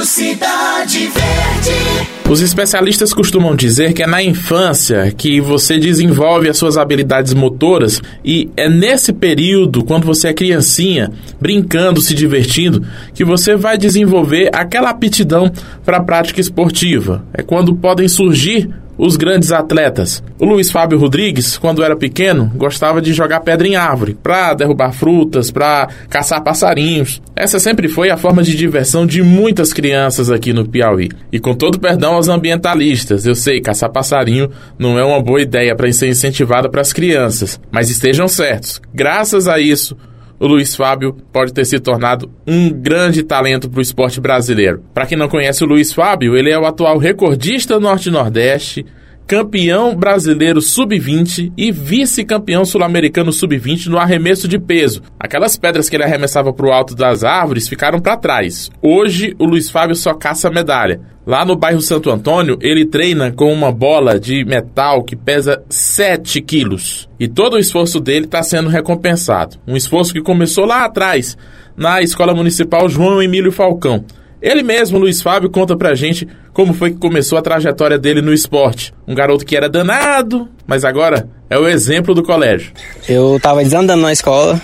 Rádio Cidade Verde. Os especialistas costumam dizer que é na infância que você desenvolve as suas habilidades motoras e é nesse período, quando você é criancinha, brincando, se divertindo, que você vai desenvolver aquela aptidão para a prática esportiva. É quando podem surgir os grandes atletas. O Luiz Fábio Rodrigues, quando era pequeno, gostava de jogar pedra em árvore, para derrubar frutas, para caçar passarinhos. Essa sempre foi a forma de diversão de muitas crianças aqui no Piauí. E com todo perdão aos ambientalistas, eu sei, caçar passarinho não é uma boa ideia para ser incentivada para as crianças, mas estejam certos. Graças a isso, o Luiz Fábio pode ter se tornado um grande talento para o esporte brasileiro. Para quem não conhece o Luiz Fábio, ele é o atual recordista norte-nordeste, campeão brasileiro sub-20 e vice-campeão sul-americano sub-20 no arremesso de peso. Aquelas pedras que ele arremessava para o alto das árvores ficaram para trás. Hoje, o Luiz Fábio só caça medalha. Lá no bairro Santo Antônio, ele treina com uma bola de metal que pesa 7 quilos. E todo o esforço dele está sendo recompensado. Um esforço que começou lá atrás, na Escola Municipal João Emílio Falcão. Ele mesmo, Luiz Fábio, conta pra gente como foi que começou a trajetória dele no esporte. Um garoto que era danado, mas agora é o exemplo do colégio. Eu tava desandando na escola,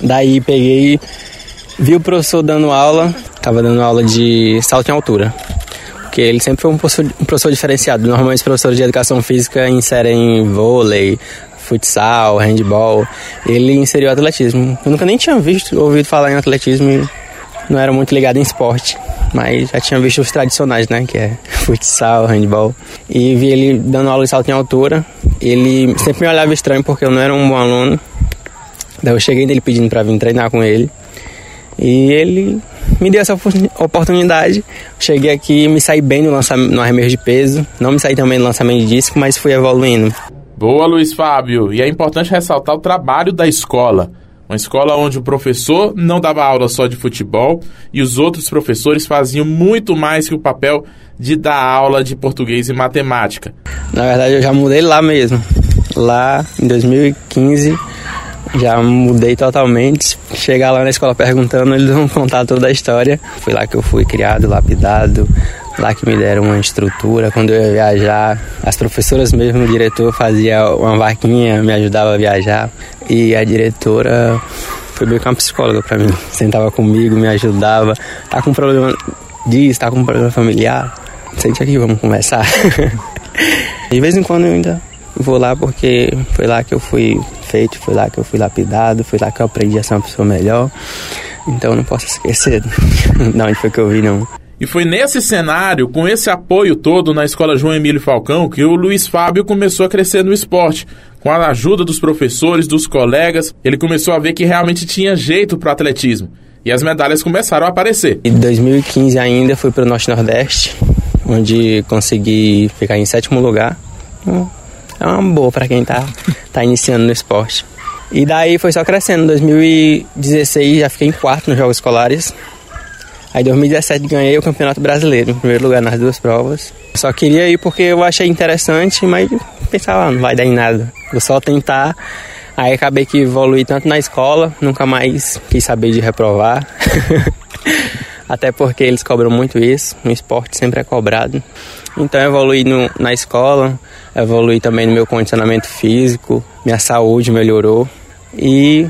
daí peguei, vi o professor dando aula, tava dando aula de salto em altura. Porque ele sempre foi um professor, um professor diferenciado. Normalmente os professores de educação física inserem vôlei, futsal, handball. Ele inseriu atletismo. Eu nunca nem tinha visto, ouvido falar em atletismo não era muito ligado em esporte, mas já tinha visto os tradicionais, né? Que é futsal, handball. E vi ele dando aula de salto em altura. Ele sempre me olhava estranho porque eu não era um bom aluno. Daí eu cheguei dele pedindo para vir treinar com ele. E ele me deu essa oportunidade. Cheguei aqui me saí bem no, lançamento, no arremesso de peso. Não me saí também no lançamento de disco, mas fui evoluindo. Boa, Luiz Fábio. E é importante ressaltar o trabalho da escola. Uma escola onde o professor não dava aula só de futebol e os outros professores faziam muito mais que o papel de dar aula de português e matemática. Na verdade, eu já mudei lá mesmo. Lá em 2015, já mudei totalmente. Chegar lá na escola perguntando, eles vão contar toda a história. Foi lá que eu fui criado, lapidado, lá que me deram uma estrutura. Quando eu ia viajar, as professoras mesmo, o diretor fazia uma vaquinha, me ajudava a viajar. E a diretora foi meio que uma psicóloga para mim. Sentava comigo, me ajudava. Tá com problema disso, tá com problema familiar? Sente aqui, vamos conversar. De vez em quando eu ainda vou lá porque foi lá que eu fui feito, foi lá que eu fui lapidado, foi lá que eu aprendi a ser uma pessoa melhor. Então não posso esquecer de onde foi que eu vi, não. E foi nesse cenário, com esse apoio todo na Escola João Emílio Falcão, que o Luiz Fábio começou a crescer no esporte. Com a ajuda dos professores, dos colegas, ele começou a ver que realmente tinha jeito para o atletismo. E as medalhas começaram a aparecer. Em 2015 ainda fui para o Norte Nordeste, onde consegui ficar em sétimo lugar. É uma boa para quem está tá iniciando no esporte. E daí foi só crescendo. Em 2016 já fiquei em quarto nos Jogos Escolares. Aí em 2017 ganhei o Campeonato Brasileiro, em primeiro lugar nas duas provas. Só queria ir porque eu achei interessante, mas pensava, ah, não vai dar em nada. Vou só tentar. Aí acabei que evolui tanto na escola, nunca mais quis saber de reprovar. Até porque eles cobram muito isso, no esporte sempre é cobrado. Então evolui no, na escola, evolui também no meu condicionamento físico, minha saúde melhorou e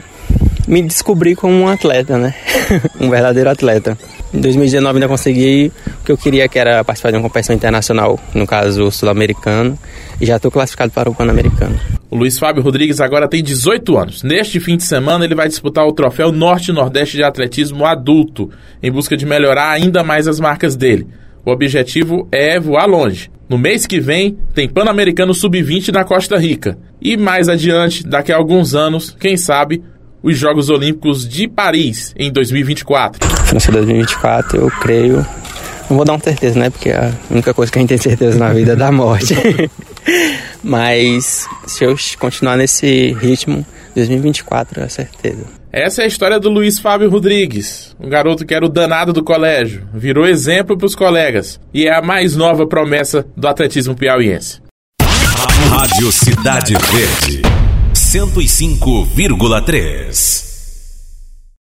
me descobri como um atleta, né? um verdadeiro atleta. Em 2019 ainda consegui o que eu queria, que era participar de uma competição internacional, no caso sul-americano, e já estou classificado para o Pan-Americano. O Luiz Fábio Rodrigues agora tem 18 anos. Neste fim de semana ele vai disputar o troféu Norte-Nordeste de Atletismo Adulto, em busca de melhorar ainda mais as marcas dele. O objetivo é voar longe. No mês que vem, tem Pan-Americano Sub-20 na Costa Rica. E mais adiante, daqui a alguns anos, quem sabe, os Jogos Olímpicos de Paris em 2024. França 2024, eu creio. Não vou dar uma certeza, né? Porque a única coisa que a gente tem certeza na vida é da morte. Mas se eu continuar nesse ritmo, 2024 é certeza. Essa é a história do Luiz Fábio Rodrigues, um garoto que era o danado do colégio, virou exemplo para os colegas e é a mais nova promessa do atletismo piauiense. Rádio Cidade Verde. 105,3.